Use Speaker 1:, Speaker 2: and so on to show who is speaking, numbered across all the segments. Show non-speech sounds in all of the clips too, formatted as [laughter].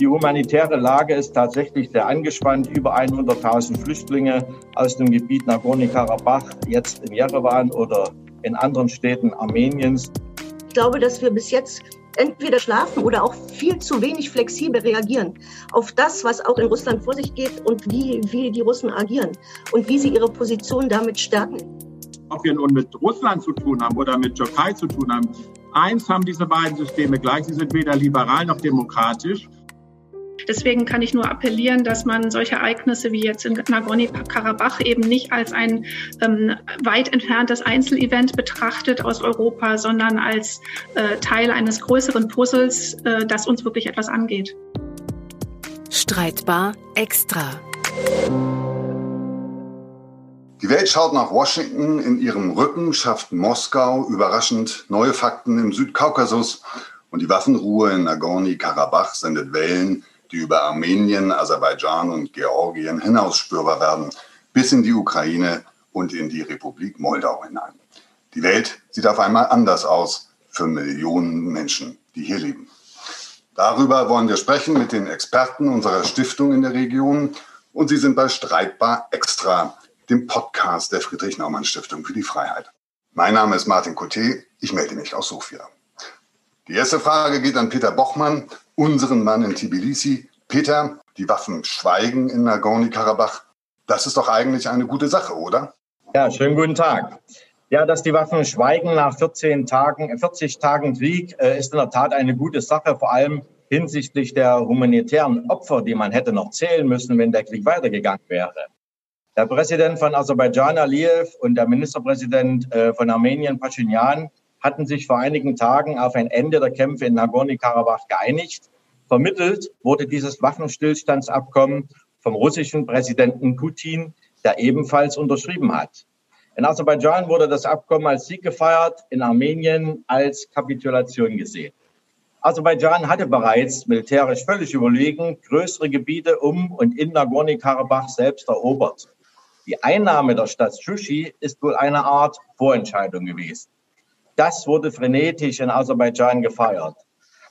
Speaker 1: Die humanitäre Lage ist tatsächlich sehr angespannt. Über 100.000 Flüchtlinge aus dem Gebiet Nagorno-Karabach, jetzt in Jerewan oder in anderen Städten Armeniens.
Speaker 2: Ich glaube, dass wir bis jetzt entweder schlafen oder auch viel zu wenig flexibel reagieren auf das, was auch in Russland vor sich geht und wie, wie die Russen agieren und wie sie ihre Position damit stärken.
Speaker 3: Ob wir nun mit Russland zu tun haben oder mit Türkei zu tun haben, eins haben diese beiden Systeme gleich, sie sind weder liberal noch demokratisch.
Speaker 4: Deswegen kann ich nur appellieren, dass man solche Ereignisse wie jetzt in Nagorno-Karabach eben nicht als ein ähm, weit entferntes Einzelevent betrachtet aus Europa, sondern als äh, Teil eines größeren Puzzles, äh, das uns wirklich etwas angeht.
Speaker 5: Streitbar extra.
Speaker 6: Die Welt schaut nach Washington. In ihrem Rücken schafft Moskau überraschend neue Fakten im Südkaukasus. Und die Waffenruhe in Nagorno-Karabach sendet Wellen, die über Armenien, Aserbaidschan und Georgien hinausspürbar werden, bis in die Ukraine und in die Republik Moldau hinein. Die Welt sieht auf einmal anders aus für Millionen Menschen, die hier leben. Darüber wollen wir sprechen mit den Experten unserer Stiftung in der Region und sie sind bei Streitbar Extra, dem Podcast der Friedrich-Naumann-Stiftung für die Freiheit. Mein Name ist Martin Coté, ich melde mich aus Sofia. Die erste Frage geht an Peter Bochmann, unseren Mann in Tbilisi. Peter, die Waffen schweigen in Nagorno-Karabach. Das ist doch eigentlich eine gute Sache, oder?
Speaker 1: Ja, schönen guten Tag. Ja, dass die Waffen schweigen nach 14 Tagen, 40 Tagen Krieg, äh, ist in der Tat eine gute Sache, vor allem hinsichtlich der humanitären Opfer, die man hätte noch zählen müssen, wenn der Krieg weitergegangen wäre. Der Präsident von Aserbaidschan, Aliyev, und der Ministerpräsident äh, von Armenien, Pashinyan, hatten sich vor einigen Tagen auf ein Ende der Kämpfe in Nagorno-Karabach geeinigt. Vermittelt wurde dieses Waffenstillstandsabkommen vom russischen Präsidenten Putin, der ebenfalls unterschrieben hat. In Aserbaidschan wurde das Abkommen als Sieg gefeiert, in Armenien als Kapitulation gesehen. Aserbaidschan hatte bereits militärisch völlig überlegen größere Gebiete um und in Nagorno-Karabach selbst erobert. Die Einnahme der Stadt Shushi ist wohl eine Art Vorentscheidung gewesen. Das wurde frenetisch in Aserbaidschan gefeiert.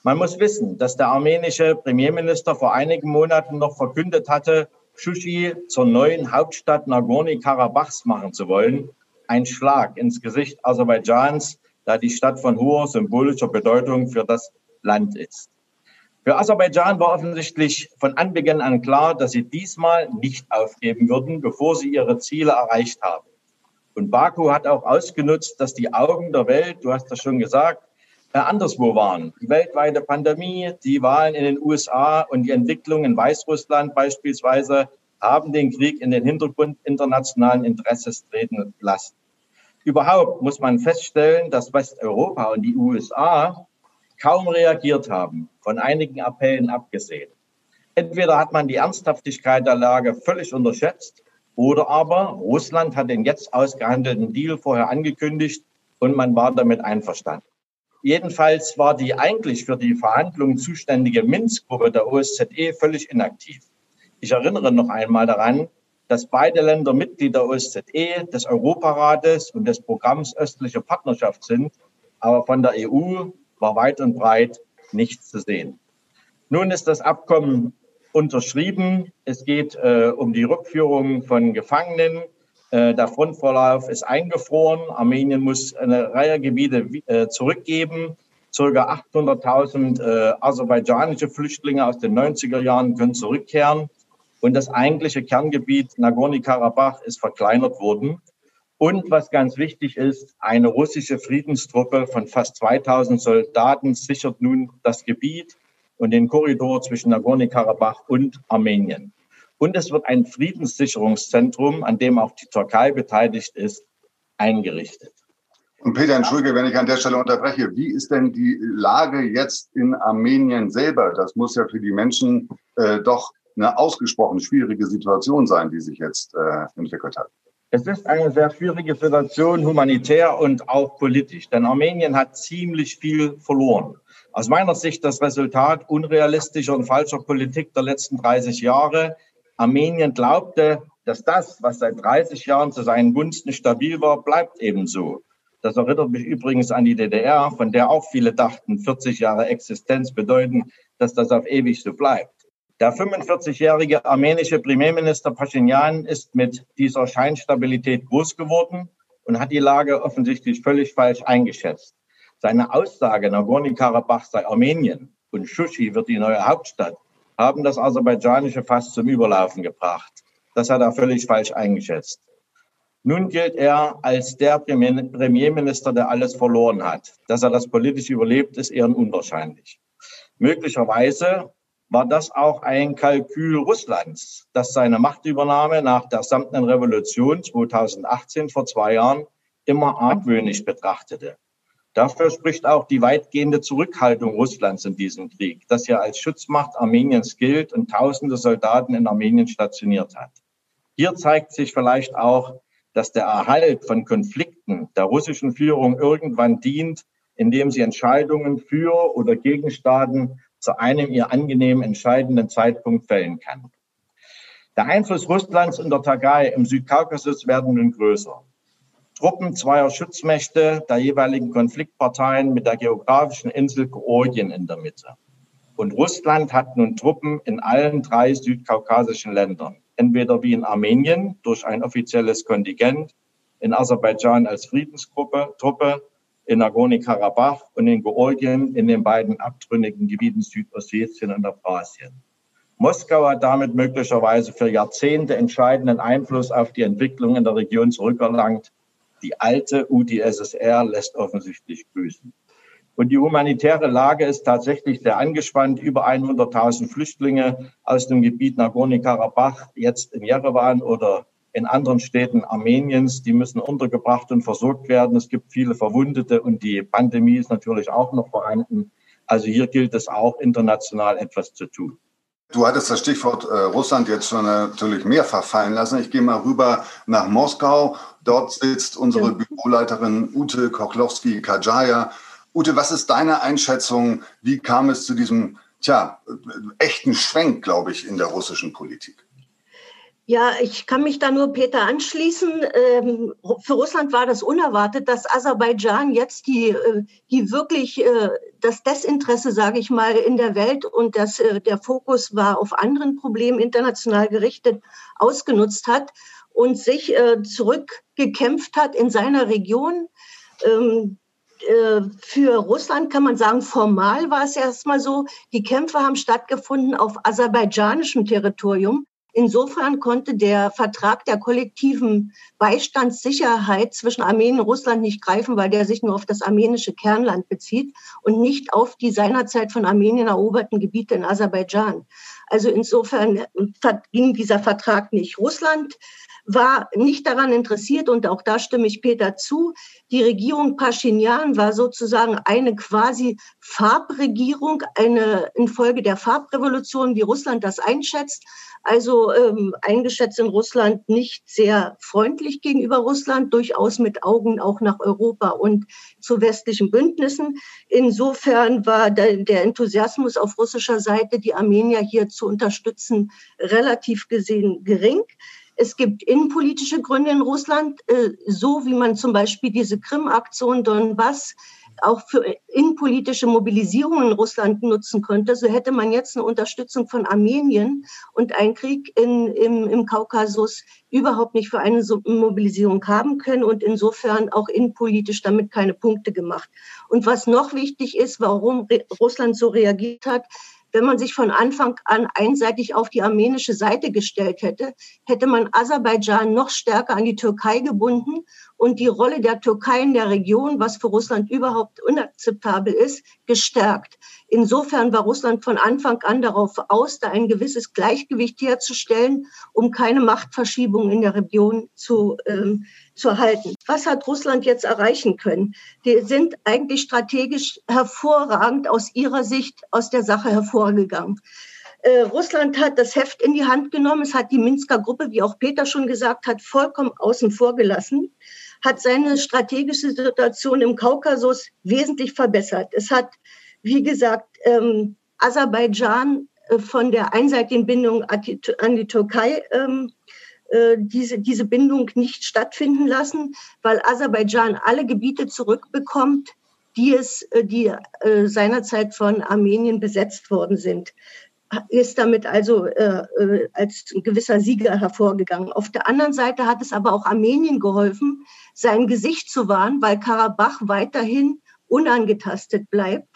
Speaker 1: Man muss wissen, dass der armenische Premierminister vor einigen Monaten noch verkündet hatte, Shushi zur neuen Hauptstadt Nagorno-Karabachs machen zu wollen. Ein Schlag ins Gesicht Aserbaidschans, da die Stadt von hoher symbolischer Bedeutung für das Land ist. Für Aserbaidschan war offensichtlich von Anbeginn an klar, dass sie diesmal nicht aufgeben würden, bevor sie ihre Ziele erreicht haben. Und Baku hat auch ausgenutzt, dass die Augen der Welt, du hast das schon gesagt, anderswo waren. Die weltweite Pandemie, die Wahlen in den USA und die Entwicklung in Weißrussland beispielsweise haben den Krieg in den Hintergrund internationalen Interesses treten lassen. Überhaupt muss man feststellen, dass Westeuropa und die USA kaum reagiert haben, von einigen Appellen abgesehen. Entweder hat man die Ernsthaftigkeit der Lage völlig unterschätzt oder aber Russland hat den jetzt ausgehandelten Deal vorher angekündigt und man war damit einverstanden. Jedenfalls war die eigentlich für die Verhandlungen zuständige Minsk-Gruppe der OSZE völlig inaktiv. Ich erinnere noch einmal daran, dass beide Länder Mitglied der OSZE, des Europarates und des Programms Östliche Partnerschaft sind, aber von der EU war weit und breit nichts zu sehen. Nun ist das Abkommen unterschrieben. Es geht äh, um die Rückführung von Gefangenen. Äh, der Frontverlauf ist eingefroren. Armenien muss eine Reihe Gebiete äh, zurückgeben. Circa 800.000 äh, aserbaidschanische Flüchtlinge aus den 90er Jahren können zurückkehren. Und das eigentliche Kerngebiet Nagorno-Karabach ist verkleinert worden. Und was ganz wichtig ist, eine russische Friedenstruppe von fast 2000 Soldaten sichert nun das Gebiet und den Korridor zwischen Nagorno-Karabach und Armenien. Und es wird ein Friedenssicherungszentrum, an dem auch die Türkei beteiligt ist, eingerichtet.
Speaker 6: Und Peter, entschuldige, wenn ich an der Stelle unterbreche. Wie ist denn die Lage jetzt in Armenien selber? Das muss ja für die Menschen äh, doch eine ausgesprochen schwierige Situation sein, die sich jetzt äh, entwickelt hat.
Speaker 1: Es ist eine sehr schwierige Situation, humanitär und auch politisch, denn Armenien hat ziemlich viel verloren. Aus meiner Sicht das Resultat unrealistischer und falscher Politik der letzten 30 Jahre. Armenien glaubte, dass das, was seit 30 Jahren zu seinen Gunsten stabil war, bleibt ebenso. Das erinnert mich übrigens an die DDR, von der auch viele dachten, 40 Jahre Existenz bedeuten, dass das auf ewig so bleibt. Der 45-jährige armenische Premierminister Pashinyan ist mit dieser Scheinstabilität groß geworden und hat die Lage offensichtlich völlig falsch eingeschätzt. Seine Aussage, Nagorno-Karabach sei Armenien und Shushi wird die neue Hauptstadt, haben das aserbaidschanische Fass zum Überlaufen gebracht. Das hat er völlig falsch eingeschätzt. Nun gilt er als der Premierminister, der alles verloren hat. Dass er das politisch überlebt, ist eher unwahrscheinlich. Möglicherweise war das auch ein Kalkül Russlands, das seine Machtübernahme nach der samtenen Revolution 2018 vor zwei Jahren immer argwöhnisch betrachtete. Dafür spricht auch die weitgehende Zurückhaltung Russlands in diesem Krieg, das ja als Schutzmacht Armeniens gilt und tausende Soldaten in Armenien stationiert hat. Hier zeigt sich vielleicht auch, dass der Erhalt von Konflikten der russischen Führung irgendwann dient, indem sie Entscheidungen für oder gegen Staaten zu einem ihr angenehm entscheidenden Zeitpunkt fällen kann. Der Einfluss Russlands und der Türkei im Südkaukasus werden nun größer. Truppen zweier Schutzmächte der jeweiligen Konfliktparteien mit der geografischen Insel Georgien in der Mitte. Und Russland hat nun Truppen in allen drei südkaukasischen Ländern. Entweder wie in Armenien durch ein offizielles Kontingent, in Aserbaidschan als Friedensgruppe, Truppe, in Nagorno-Karabach und in Georgien in den beiden abtrünnigen Gebieten Südossetien und Abkhazien. Moskau hat damit möglicherweise für Jahrzehnte entscheidenden Einfluss auf die Entwicklung in der Region zurückerlangt die alte UdSSR lässt offensichtlich grüßen. Und die humanitäre Lage ist tatsächlich sehr angespannt. Über 100.000 Flüchtlinge aus dem Gebiet Nagorno-Karabach, jetzt in Jerewan oder in anderen Städten Armeniens, die müssen untergebracht und versorgt werden. Es gibt viele Verwundete und die Pandemie ist natürlich auch noch vorhanden. Also hier gilt es auch international etwas zu tun.
Speaker 6: Du hattest das Stichwort äh, Russland jetzt schon natürlich mehrfach fallen lassen. Ich gehe mal rüber nach Moskau. Dort sitzt unsere ja. Büroleiterin Ute Kochlowski-Kajaya. Ute, was ist deine Einschätzung? Wie kam es zu diesem, tja, echten Schwenk, glaube ich, in der russischen Politik?
Speaker 2: Ja, ich kann mich da nur Peter anschließen. Ähm, für Russland war das unerwartet, dass Aserbaidschan jetzt die, äh, die wirklich äh, das Desinteresse, sage ich mal, in der Welt und das, äh, der Fokus war auf anderen Problemen international gerichtet, ausgenutzt hat und sich zurückgekämpft hat in seiner Region. Ähm, für Russland kann man sagen, formal war es erstmal so, die Kämpfe haben stattgefunden auf aserbaidschanischem Territorium. Insofern konnte der Vertrag der kollektiven Beistandssicherheit zwischen Armenien und Russland nicht greifen, weil der sich nur auf das armenische Kernland bezieht und nicht auf die seinerzeit von Armenien eroberten Gebiete in Aserbaidschan. Also insofern ging dieser Vertrag nicht. Russland war nicht daran interessiert und auch da stimme ich Peter zu. Die Regierung Pashinyan war sozusagen eine quasi Farbregierung, eine infolge der Farbrevolution, wie Russland das einschätzt. Also ähm, eingeschätzt in Russland nicht sehr freundlich gegenüber Russland, durchaus mit Augen auch nach Europa und zu westlichen Bündnissen. Insofern war der, Enthusiasmus auf russischer Seite, die Armenier hier zu unterstützen, relativ gesehen gering. Es gibt innenpolitische Gründe in Russland, äh, so wie man zum Beispiel diese Krim-Aktion Donbass auch für innenpolitische Mobilisierung in Russland nutzen könnte, so hätte man jetzt eine Unterstützung von Armenien und einen Krieg in, im, im Kaukasus überhaupt nicht für eine Mobilisierung haben können und insofern auch innenpolitisch damit keine Punkte gemacht. Und was noch wichtig ist, warum Russland so reagiert hat, wenn man sich von Anfang an einseitig auf die armenische Seite gestellt hätte, hätte man Aserbaidschan noch stärker an die Türkei gebunden und die Rolle der Türkei in der Region, was für Russland überhaupt unakzeptabel ist, gestärkt. Insofern war Russland von Anfang an darauf aus, da ein gewisses Gleichgewicht herzustellen, um keine Machtverschiebung in der Region zu, ähm, zu erhalten. Was hat Russland jetzt erreichen können? Die sind eigentlich strategisch hervorragend aus ihrer Sicht aus der Sache hervorgegangen. Äh, Russland hat das Heft in die Hand genommen. Es hat die Minsker Gruppe, wie auch Peter schon gesagt hat, vollkommen außen vor gelassen, hat seine strategische Situation im Kaukasus wesentlich verbessert. Es hat wie gesagt, ähm, Aserbaidschan äh, von der einseitigen Bindung an die Türkei ähm, äh, diese, diese Bindung nicht stattfinden lassen, weil Aserbaidschan alle Gebiete zurückbekommt, die es, äh, die seinerzeit von Armenien besetzt worden sind ist damit also äh, äh, als gewisser Sieger hervorgegangen. Auf der anderen Seite hat es aber auch Armenien geholfen, sein Gesicht zu wahren, weil Karabach weiterhin unangetastet bleibt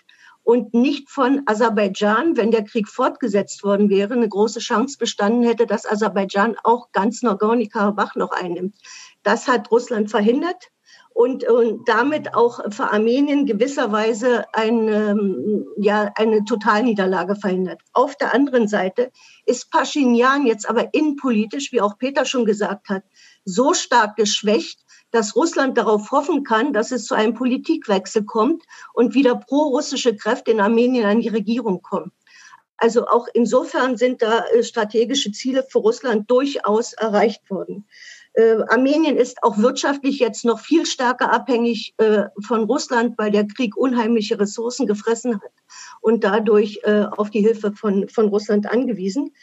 Speaker 2: und nicht von Aserbaidschan, wenn der Krieg fortgesetzt worden wäre, eine große Chance bestanden hätte, dass Aserbaidschan auch ganz Nagorno-Karabach noch einnimmt. Das hat Russland verhindert und, und damit auch für Armenien gewisserweise eine, ja, eine Totalniederlage verhindert. Auf der anderen Seite ist Pashinyan jetzt aber innenpolitisch, wie auch Peter schon gesagt hat, so stark geschwächt, dass Russland darauf hoffen kann, dass es zu einem Politikwechsel kommt und wieder pro-russische Kräfte in Armenien an die Regierung kommen. Also auch insofern sind da äh, strategische Ziele für Russland durchaus erreicht worden. Äh, Armenien ist auch wirtschaftlich jetzt noch viel stärker abhängig äh, von Russland, weil der Krieg unheimliche Ressourcen gefressen hat und dadurch äh, auf die Hilfe von, von Russland angewiesen.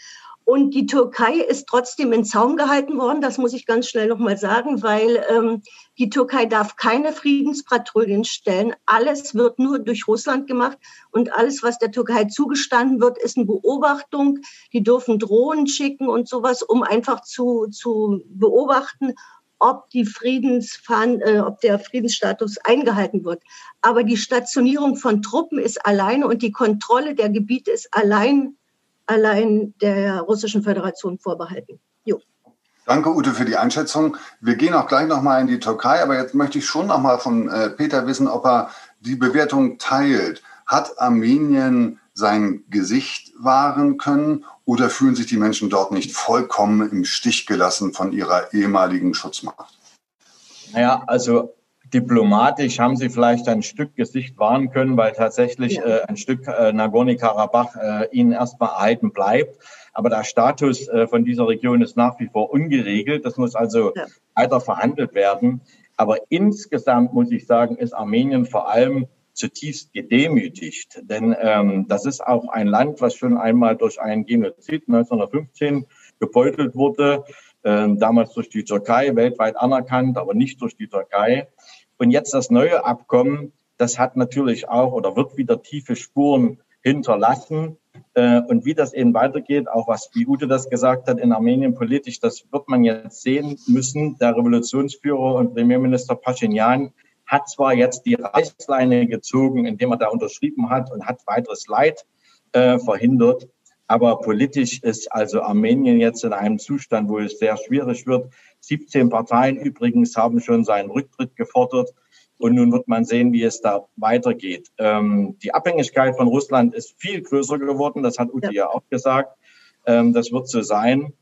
Speaker 2: Und die Türkei ist trotzdem in Zaum gehalten worden, das muss ich ganz schnell nochmal sagen, weil ähm, die Türkei darf keine Friedenspatrouillen stellen. Alles wird nur durch Russland gemacht und alles, was der Türkei zugestanden wird, ist eine Beobachtung. Die dürfen Drohnen schicken und sowas, um einfach zu, zu beobachten, ob die Friedensfahn, äh, ob der Friedensstatus eingehalten wird. Aber die Stationierung von Truppen ist alleine und die Kontrolle der Gebiete ist allein allein der Russischen Föderation vorbehalten. Jo.
Speaker 6: Danke, Ute, für die Einschätzung. Wir gehen auch gleich nochmal in die Türkei, aber jetzt möchte ich schon nochmal von äh, Peter wissen, ob er die Bewertung teilt. Hat Armenien sein Gesicht wahren können oder fühlen sich die Menschen dort nicht vollkommen im Stich gelassen von ihrer ehemaligen Schutzmacht?
Speaker 1: Naja, also diplomatisch haben sie vielleicht ein Stück Gesicht wahren können, weil tatsächlich ja. äh, ein Stück äh, Nagorno-Karabach äh, ihnen erstmal erhalten bleibt. Aber der Status äh, von dieser Region ist nach wie vor ungeregelt. Das muss also ja. weiter verhandelt werden. Aber insgesamt muss ich sagen, ist Armenien vor allem zutiefst gedemütigt. Denn ähm, das ist auch ein Land, was schon einmal durch einen Genozid 1915 gebeutelt wurde, äh, damals durch die Türkei, weltweit anerkannt, aber nicht durch die Türkei. Und jetzt das neue Abkommen, das hat natürlich auch oder wird wieder tiefe Spuren hinterlassen. Äh, und wie das eben weitergeht, auch was wie Ute das gesagt hat, in Armenien politisch, das wird man jetzt sehen müssen. Der Revolutionsführer und Premierminister Pashinyan hat zwar jetzt die Reißleine gezogen, indem er da unterschrieben hat und hat weiteres Leid äh, verhindert. Aber politisch ist also Armenien jetzt in einem Zustand, wo es sehr schwierig wird. 17 Parteien übrigens haben schon seinen Rücktritt gefordert. Und nun wird man sehen, wie es da weitergeht. Ähm, die Abhängigkeit von Russland ist viel größer geworden. Das hat Ute ja, ja auch gesagt. Ähm, das wird so sein.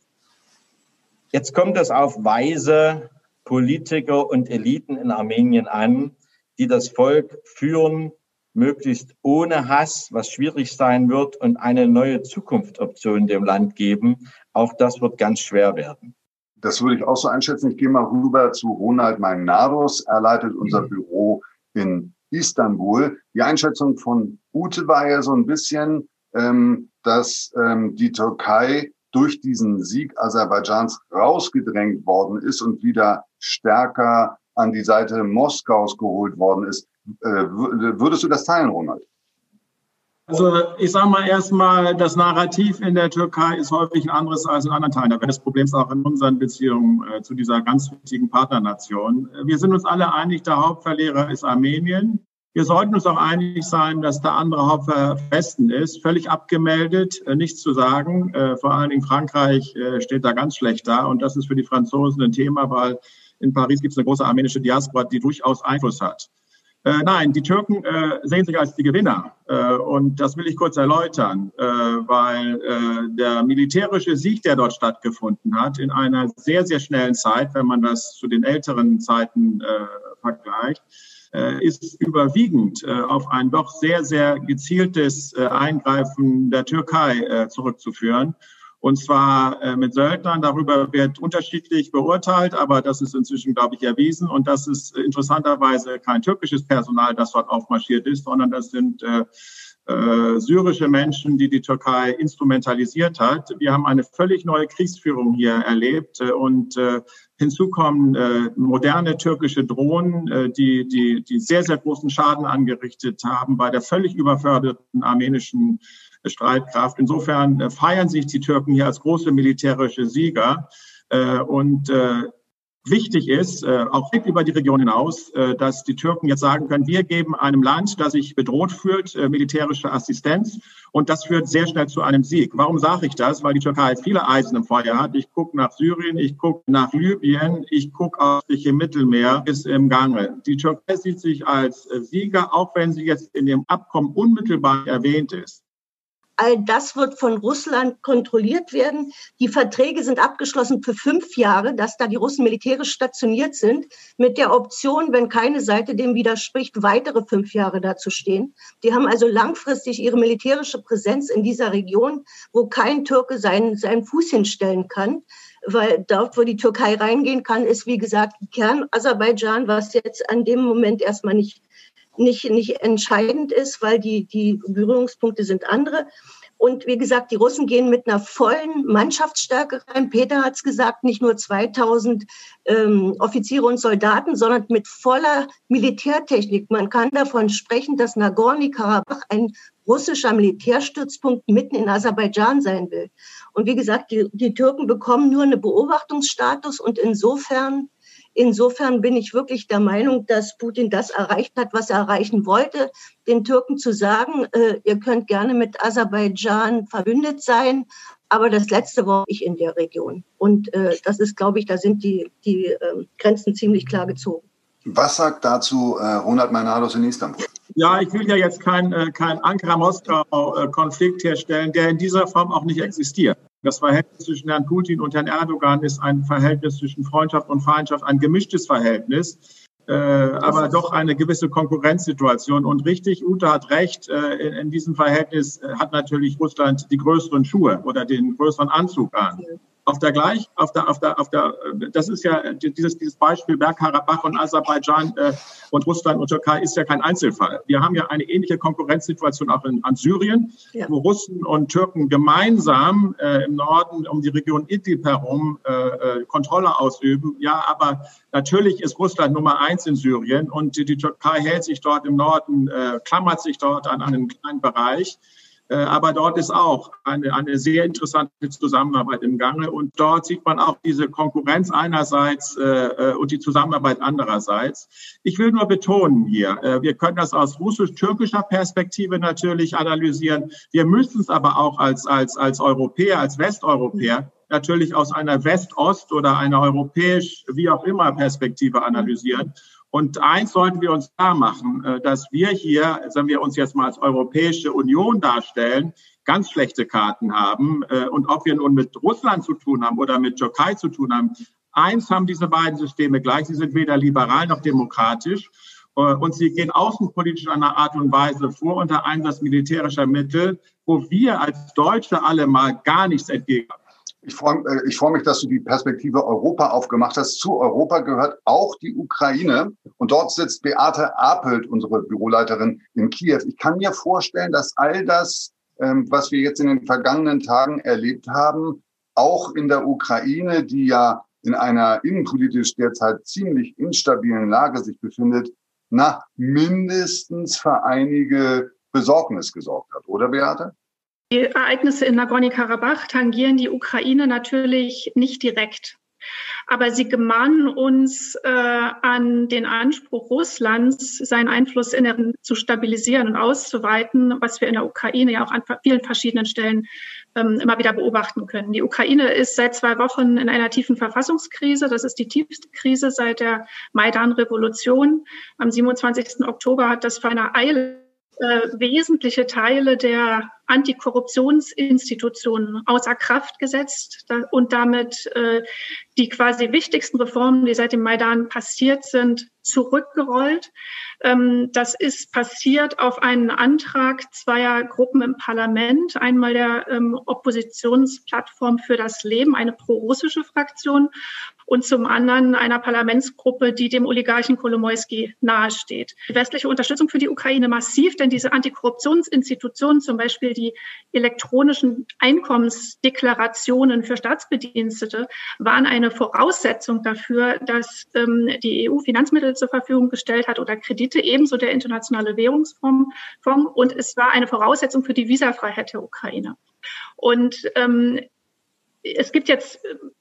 Speaker 1: Jetzt kommt es auf weise Politiker und Eliten in Armenien an, die das Volk führen, möglichst ohne Hass, was schwierig sein wird, und eine neue Zukunftsoption dem Land geben. Auch das wird ganz schwer werden.
Speaker 6: Das würde ich auch so einschätzen. Ich gehe mal rüber zu Ronald Magnaros. Er leitet unser mhm. Büro in Istanbul. Die Einschätzung von Ute war ja so ein bisschen, ähm, dass ähm, die Türkei durch diesen Sieg Aserbaidschans rausgedrängt worden ist und wieder stärker an die Seite Moskaus geholt worden ist. Äh, würdest du das teilen, Ronald?
Speaker 3: Also ich sage mal erstmal, das Narrativ in der Türkei ist häufig ein anderes als in anderen Teilen. Da wäre das Problem auch in unseren Beziehungen äh, zu dieser ganz wichtigen Partnernation. Wir sind uns alle einig, der Hauptverlierer ist Armenien. Wir sollten uns auch einig sein, dass der andere Hauptverlierer Westen ist. Völlig abgemeldet, äh, nichts zu sagen. Äh, vor allen Dingen Frankreich äh, steht da ganz schlecht da. Und das ist für die Franzosen ein Thema, weil in Paris gibt es eine große armenische Diaspora, die durchaus Einfluss hat. Äh, nein, die Türken äh, sehen sich als die Gewinner. Äh, und das will ich kurz erläutern, äh, weil äh, der militärische Sieg, der dort stattgefunden hat, in einer sehr, sehr schnellen Zeit, wenn man das zu den älteren Zeiten äh, vergleicht, ist überwiegend auf ein doch sehr, sehr gezieltes Eingreifen der Türkei zurückzuführen. Und zwar äh, mit Söldnern. Darüber wird unterschiedlich beurteilt, aber das ist inzwischen, glaube ich, erwiesen. Und das ist interessanterweise kein türkisches Personal, das dort aufmarschiert ist, sondern das sind äh, äh, syrische Menschen, die die Türkei instrumentalisiert hat. Wir haben eine völlig neue Kriegsführung hier erlebt äh, und äh, hinzu kommen äh, moderne türkische Drohnen, äh, die, die, die sehr, sehr großen Schaden angerichtet haben bei der völlig überförderten armenischen Streitkraft. Insofern äh, feiern sich die Türken hier als große militärische Sieger. Äh, und äh, Wichtig ist, auch über die Region hinaus, dass die Türken jetzt sagen können, wir geben einem Land, das sich bedroht fühlt, militärische Assistenz. Und das führt sehr schnell zu einem Sieg. Warum sage ich das? Weil die Türkei viele Eisen im Feuer hat. Ich gucke nach Syrien, ich gucke nach Libyen, ich gucke auf sich im Mittelmeer, ist im Gange. Die Türkei sieht sich als Sieger, auch wenn sie jetzt in dem Abkommen unmittelbar erwähnt ist.
Speaker 2: All das wird von Russland kontrolliert werden. Die Verträge sind abgeschlossen für fünf Jahre, dass da die Russen militärisch stationiert sind, mit der Option, wenn keine Seite dem widerspricht, weitere fünf Jahre dazu stehen. Die haben also langfristig ihre militärische Präsenz in dieser Region, wo kein Türke seinen, seinen Fuß hinstellen kann weil dort, wo die Türkei reingehen kann, ist, wie gesagt, Kern Aserbaidschan, was jetzt an dem Moment erstmal nicht nicht, nicht entscheidend ist, weil die, die Berührungspunkte sind andere. Und wie gesagt, die Russen gehen mit einer vollen Mannschaftsstärke rein. Peter hat es gesagt, nicht nur 2000 ähm, Offiziere und Soldaten, sondern mit voller Militärtechnik. Man kann davon sprechen, dass Nagorny-Karabach ein russischer Militärstützpunkt mitten in Aserbaidschan sein will. Und wie gesagt, die, die Türken bekommen nur einen Beobachtungsstatus und insofern Insofern bin ich wirklich der Meinung, dass Putin das erreicht hat, was er erreichen wollte, den Türken zu sagen, äh, ihr könnt gerne mit Aserbaidschan verbündet sein, aber das letzte Wort ich in der Region. Und äh, das ist, glaube ich, da sind die, die äh, Grenzen ziemlich klar gezogen.
Speaker 6: Was sagt dazu äh, Ronald Meinados in Istanbul?
Speaker 3: Ja, ich will ja jetzt keinen äh, kein Ankara-Moskau-Konflikt herstellen, der in dieser Form auch nicht existiert. Das Verhältnis zwischen Herrn Putin und Herrn Erdogan ist ein Verhältnis zwischen Freundschaft und Feindschaft, ein gemischtes Verhältnis, äh, aber doch eine gewisse Konkurrenzsituation. Und richtig, Uta hat recht, äh, in, in, diesem Verhältnis äh, hat natürlich Russland die größeren Schuhe oder den größeren Anzug an. Auf der gleich, auf der, auf der, auf der, das ist ja dieses, dieses Beispiel Bergkarabach und Aserbaidschan äh, und Russland und Türkei ist ja kein Einzelfall. Wir haben ja eine ähnliche Konkurrenzsituation auch in, an Syrien, ja. wo Russen und Türken gemeinsam äh, im Norden um die Region Idlib herum äh, äh, Kontrolle ausüben. Ja, aber natürlich ist Russland Nummer eins in Syrien und die, die Türkei hält sich dort im Norden, äh, klammert sich dort an einen kleinen Bereich. Äh, aber dort ist auch eine, eine sehr interessante Zusammenarbeit im Gange. Und dort sieht man auch diese Konkurrenz einerseits äh, äh, und die Zusammenarbeit andererseits. Ich will nur betonen hier, äh, wir können das aus russisch-türkischer Perspektive natürlich analysieren. Wir müssen es aber auch als, als, als Europäer, als Westeuropäer natürlich aus einer West-Ost oder einer europäisch, wie auch immer Perspektive analysieren. Und eins sollten wir uns klar machen, äh, dass wir hier, wenn wir uns jetzt mal als Europäische Union darstellen, ganz schlechte Karten haben. Äh, und ob wir nun mit Russland zu tun haben oder mit Türkei zu tun haben, eins haben diese beiden Systeme gleich. Sie sind weder liberal noch demokratisch. Äh, und sie gehen außenpolitisch in einer Art und Weise vor unter Einsatz militärischer Mittel, wo wir als Deutsche alle mal gar nichts entgegen haben.
Speaker 6: Ich freue, äh, ich freue mich, dass du die Perspektive Europa aufgemacht hast. Zu Europa gehört auch die Ukraine. Und dort sitzt Beate Apelt, unsere Büroleiterin in Kiew. Ich kann mir vorstellen, dass all das, ähm, was wir jetzt in den vergangenen Tagen erlebt haben, auch in der Ukraine, die ja in einer innenpolitisch derzeit ziemlich instabilen Lage sich befindet, nach mindestens für einige Besorgnis gesorgt hat, oder Beate?
Speaker 4: Die Ereignisse in Nagorny-Karabach tangieren die Ukraine natürlich nicht direkt. Aber sie gemahnen uns äh, an den Anspruch Russlands, seinen Einfluss in zu stabilisieren und auszuweiten, was wir in der Ukraine ja auch an vielen verschiedenen Stellen ähm, immer wieder beobachten können. Die Ukraine ist seit zwei Wochen in einer tiefen Verfassungskrise. Das ist die tiefste Krise seit der Maidan-Revolution. Am 27. Oktober hat das für eine Eile äh, wesentliche Teile der Antikorruptionsinstitutionen außer Kraft gesetzt und damit äh, die quasi wichtigsten Reformen, die seit dem Maidan passiert sind, zurückgerollt. Ähm, das ist passiert auf einen Antrag zweier Gruppen im Parlament. Einmal der ähm, Oppositionsplattform für das Leben, eine pro-russische Fraktion, und zum anderen einer Parlamentsgruppe, die dem Oligarchen Kolomoisky nahesteht. Die westliche Unterstützung für die Ukraine massiv, denn diese Antikorruptionsinstitutionen, zum Beispiel die elektronischen Einkommensdeklarationen für Staatsbedienstete, waren eine Voraussetzung dafür, dass ähm, die EU Finanzmittel zur Verfügung gestellt hat oder Kredite, ebenso der Internationale Währungsfonds. Und es war eine Voraussetzung für die Visafreiheit der Ukraine. Und ähm, es gibt jetzt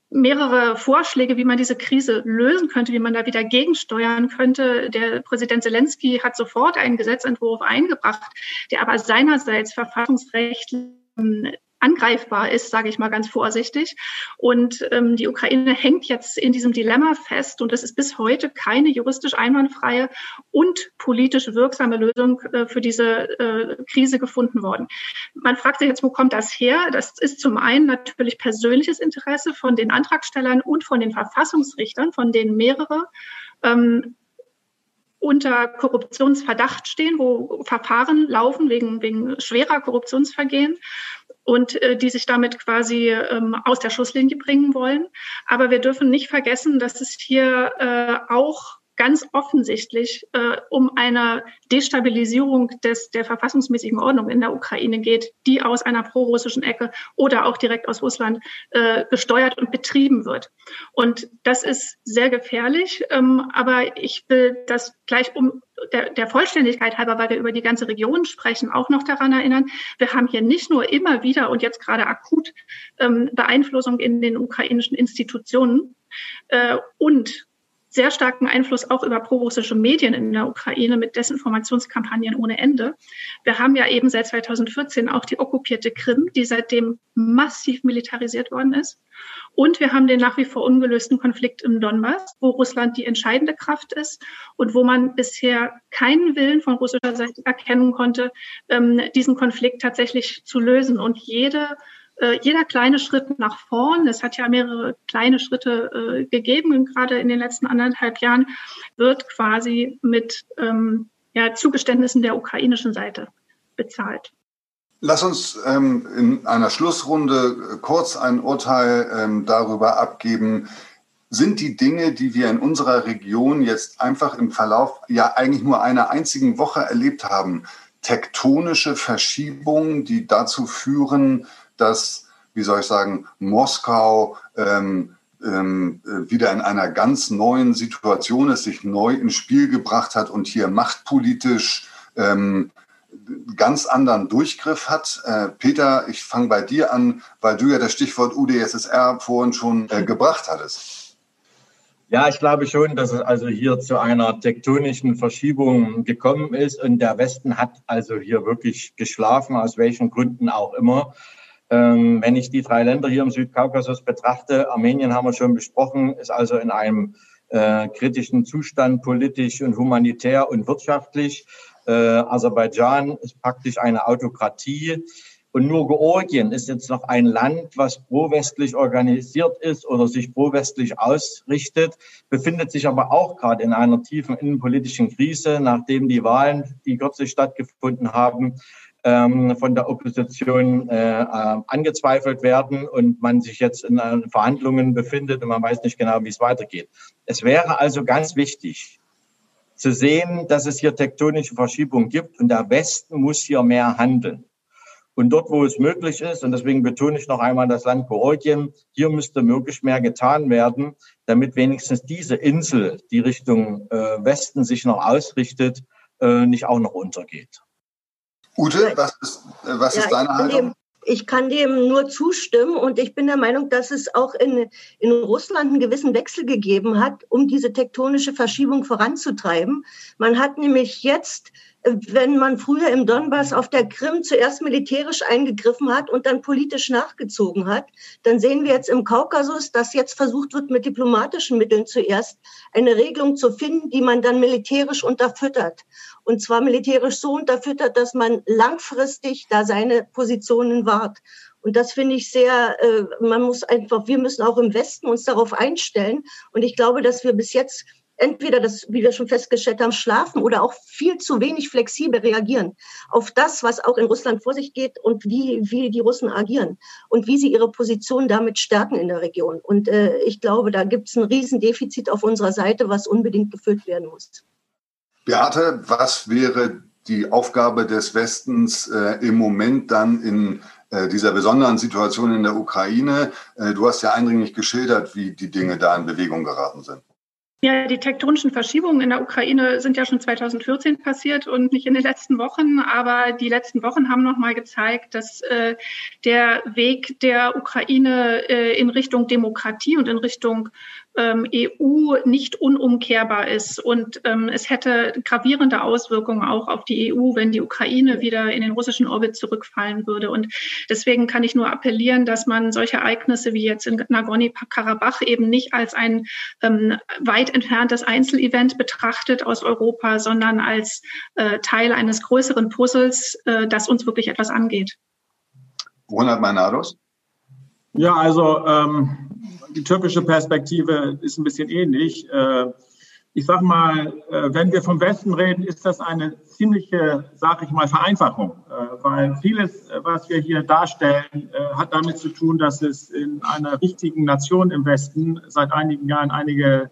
Speaker 4: mehrere Vorschläge, wie man diese Krise lösen könnte, wie man da wieder gegensteuern könnte. Der Präsident Zelensky hat sofort einen Gesetzentwurf eingebracht, der aber seinerseits verfassungsrechtlich angreifbar ist, sage ich mal ganz vorsichtig. Und ähm, die Ukraine hängt jetzt in diesem Dilemma fest und es ist bis heute keine juristisch einwandfreie und politisch wirksame Lösung äh, für diese äh, Krise gefunden worden. Man fragt sich jetzt, wo kommt das her? Das ist zum einen natürlich persönliches Interesse von den Antragstellern und von den Verfassungsrichtern, von denen mehrere ähm, unter Korruptionsverdacht stehen, wo Verfahren laufen wegen, wegen schwerer Korruptionsvergehen und äh, die sich damit quasi ähm, aus der Schusslinie bringen wollen. Aber wir dürfen nicht vergessen, dass es hier äh, auch ganz offensichtlich äh, um eine Destabilisierung des, der verfassungsmäßigen Ordnung in der Ukraine geht, die aus einer prorussischen Ecke oder auch direkt aus Russland äh, gesteuert und betrieben wird. Und das ist sehr gefährlich. Ähm, aber ich will das gleich um der, der Vollständigkeit halber, weil wir über die ganze Region sprechen, auch noch daran erinnern, wir haben hier nicht nur immer wieder und jetzt gerade akut ähm, Beeinflussung in den ukrainischen Institutionen äh, und sehr starken Einfluss auch über prorussische Medien in der Ukraine mit Desinformationskampagnen ohne Ende. Wir haben ja eben seit 2014 auch die okkupierte Krim, die seitdem massiv militarisiert worden ist. Und wir haben den nach wie vor ungelösten Konflikt im Donbass, wo Russland die entscheidende Kraft ist und wo man bisher keinen Willen von russischer Seite erkennen konnte, ähm, diesen Konflikt tatsächlich zu lösen. Und jede äh, jeder kleine Schritt nach vorn, es hat ja mehrere kleine Schritte äh, gegeben, gerade in den letzten anderthalb Jahren, wird quasi mit ähm, ja, Zugeständnissen der ukrainischen Seite bezahlt.
Speaker 6: Lass uns ähm, in einer Schlussrunde kurz ein Urteil ähm, darüber abgeben. Sind die Dinge, die wir in unserer Region jetzt einfach im Verlauf ja eigentlich nur einer einzigen Woche erlebt haben, tektonische Verschiebungen, die dazu führen, dass, wie soll ich sagen, Moskau ähm, ähm, wieder in einer ganz neuen Situation ist, sich neu ins Spiel gebracht hat und hier machtpolitisch ähm, ganz anderen Durchgriff hat. Äh, Peter, ich fange bei dir an, weil du ja das Stichwort UdSSR vorhin schon äh, [laughs] gebracht hattest.
Speaker 1: Ja, ich glaube schon, dass es also hier zu einer tektonischen Verschiebung gekommen ist und der Westen hat also hier wirklich geschlafen, aus welchen Gründen auch immer. Ähm, wenn ich die drei Länder hier im Südkaukasus betrachte, Armenien haben wir schon besprochen, ist also in einem äh, kritischen Zustand politisch und humanitär und wirtschaftlich. Äh, Aserbaidschan ist praktisch eine Autokratie. Und nur Georgien ist jetzt noch ein Land, was pro-westlich organisiert ist oder sich pro-westlich ausrichtet, befindet sich aber auch gerade in einer tiefen innenpolitischen Krise, nachdem die Wahlen, die kürzlich stattgefunden haben, ähm, von der Opposition äh, angezweifelt werden und man sich jetzt in äh, Verhandlungen befindet und man weiß nicht genau, wie es weitergeht. Es wäre also ganz wichtig zu sehen, dass es hier tektonische Verschiebungen gibt und der Westen muss hier mehr handeln. Und dort, wo es möglich ist, und deswegen betone ich noch einmal das Land Georgien, hier müsste möglichst mehr getan werden, damit wenigstens diese Insel, die Richtung äh, Westen sich noch ausrichtet, äh, nicht auch noch untergeht.
Speaker 6: Ute, was ist, äh, was ja, ist deine Haltung?
Speaker 2: Dem, ich kann dem nur zustimmen und ich bin der Meinung, dass es auch in, in Russland einen gewissen Wechsel gegeben hat, um diese tektonische Verschiebung voranzutreiben. Man hat nämlich jetzt wenn man früher im Donbass auf der Krim zuerst militärisch eingegriffen hat und dann politisch nachgezogen hat, dann sehen wir jetzt im Kaukasus, dass jetzt versucht wird, mit diplomatischen Mitteln zuerst eine Regelung zu finden, die man dann militärisch unterfüttert. Und zwar militärisch so unterfüttert, dass man langfristig da seine Positionen wahrt. Und das finde ich sehr, äh, man muss einfach, wir müssen auch im Westen uns darauf einstellen. Und ich glaube, dass wir bis jetzt entweder das, wie wir schon festgestellt haben, schlafen oder auch viel zu wenig flexibel reagieren auf das, was auch in Russland vor sich geht und wie, wie die Russen agieren und wie sie ihre Position damit stärken in der Region. Und äh, ich glaube, da gibt es ein Riesendefizit auf unserer Seite, was unbedingt gefüllt werden muss.
Speaker 6: Beate, was wäre die Aufgabe des Westens äh, im Moment dann in äh, dieser besonderen Situation in der Ukraine? Äh, du hast ja eindringlich geschildert, wie die Dinge da in Bewegung geraten sind.
Speaker 4: Ja, die tektonischen Verschiebungen in der Ukraine sind ja schon 2014 passiert und nicht in den letzten Wochen. Aber die letzten Wochen haben noch mal gezeigt, dass äh, der Weg der Ukraine äh, in Richtung Demokratie und in Richtung ähm, EU nicht unumkehrbar ist. Und ähm, es hätte gravierende Auswirkungen auch auf die EU, wenn die Ukraine wieder in den russischen Orbit zurückfallen würde. Und deswegen kann ich nur appellieren, dass man solche Ereignisse wie jetzt in Nagorny-Karabach eben nicht als ein ähm, weit entferntes Einzelevent betrachtet aus Europa, sondern als äh, Teil eines größeren Puzzles, äh, das uns wirklich etwas angeht.
Speaker 6: Ronald Meinados?
Speaker 3: Ja, also ähm, die türkische Perspektive ist ein bisschen ähnlich. Äh, ich sage mal, äh, wenn wir vom Westen reden, ist das eine ziemliche, sage ich mal, Vereinfachung, äh, weil vieles, was wir hier darstellen, hat damit zu tun, dass es in einer wichtigen Nation im Westen seit einigen Jahren einige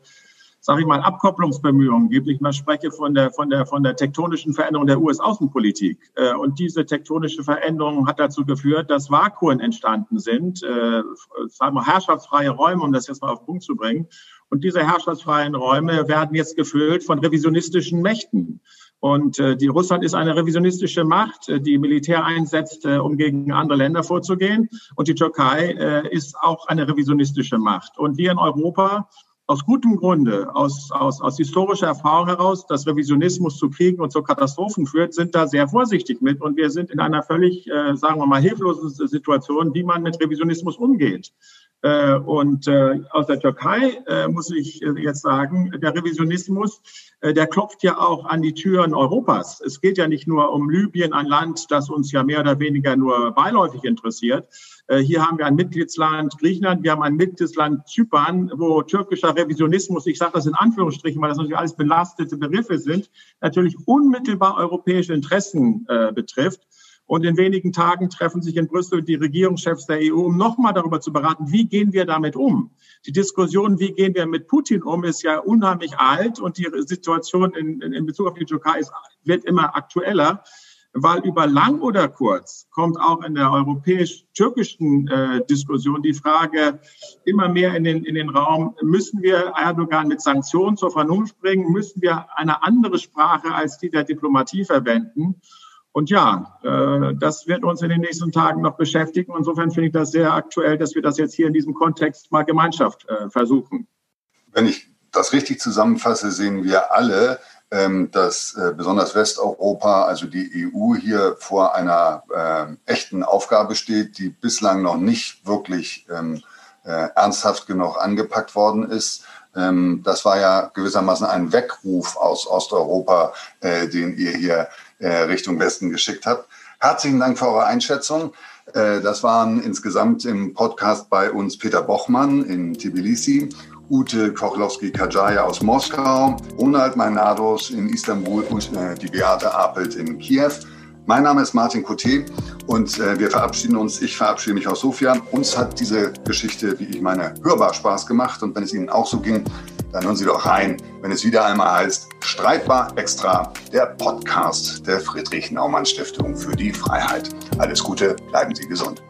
Speaker 3: sage ich mal, Abkopplungsbemühungen gibt. Ich spreche von der, von der, von der tektonischen Veränderung der US-Außenpolitik. Äh, und diese tektonische Veränderung hat dazu geführt, dass Vakuen entstanden sind, äh, sagen wir herrschaftsfreie Räume, um das jetzt mal auf den Punkt zu bringen. Und diese herrschaftsfreien Räume werden jetzt gefüllt von revisionistischen Mächten. Und äh, die Russland ist eine revisionistische Macht, äh, die Militär einsetzt, äh, um gegen andere Länder vorzugehen. Und die Türkei äh, ist auch eine revisionistische Macht. Und wir in Europa aus gutem Grunde, aus, aus, aus historischer Erfahrung heraus, dass Revisionismus zu Kriegen und zu Katastrophen führt, sind da sehr vorsichtig mit. Und wir sind in einer völlig, äh, sagen wir mal, hilflosen Situation, wie man mit Revisionismus umgeht. Äh, und äh, aus der Türkei äh, muss ich äh, jetzt sagen, der Revisionismus, äh, der klopft ja auch an die Türen Europas. Es geht ja nicht nur um Libyen, ein Land, das uns ja mehr oder weniger nur beiläufig interessiert, äh, hier haben wir ein Mitgliedsland Griechenland, wir haben ein Mitgliedsland Zypern, wo türkischer Revisionismus, ich sage das in Anführungsstrichen, weil das natürlich alles belastete Begriffe sind, natürlich unmittelbar europäische Interessen äh, betrifft. Und in wenigen Tagen treffen sich in Brüssel die Regierungschefs der EU, um nochmal darüber zu beraten, wie gehen wir damit um. Die Diskussion, wie gehen wir mit Putin um, ist ja unheimlich alt und die Situation in, in Bezug auf die Türkei ist, wird immer aktueller weil über lang oder kurz kommt auch in der europäisch-türkischen äh, Diskussion die Frage immer mehr in den, in den Raum, müssen wir Erdogan mit Sanktionen zur Vernunft bringen, müssen wir eine andere Sprache als die der Diplomatie verwenden. Und ja, äh, das wird uns in den nächsten Tagen noch beschäftigen. Insofern finde ich das sehr aktuell, dass wir das jetzt hier in diesem Kontext mal Gemeinschaft äh, versuchen.
Speaker 6: Wenn ich das richtig zusammenfasse, sehen wir alle, ähm, dass äh, besonders Westeuropa, also die EU, hier vor einer äh, echten Aufgabe steht, die bislang noch nicht wirklich ähm, äh, ernsthaft genug angepackt worden ist. Ähm, das war ja gewissermaßen ein Weckruf aus Osteuropa, äh, den ihr hier äh, Richtung Westen geschickt habt. Herzlichen Dank für eure Einschätzung. Äh, das waren insgesamt im Podcast bei uns Peter Bochmann in Tbilisi Ute Kochlowski-Kajaya aus Moskau, Ronald Meinados in Istanbul und äh, die Beate Apelt in Kiew. Mein Name ist Martin Coté und äh, wir verabschieden uns. Ich verabschiede mich aus Sofia. Uns hat diese Geschichte, wie ich meine, hörbar Spaß gemacht. Und wenn es Ihnen auch so ging, dann hören Sie doch rein, wenn es wieder einmal heißt Streitbar Extra, der Podcast der Friedrich Naumann Stiftung für die Freiheit. Alles Gute, bleiben Sie gesund.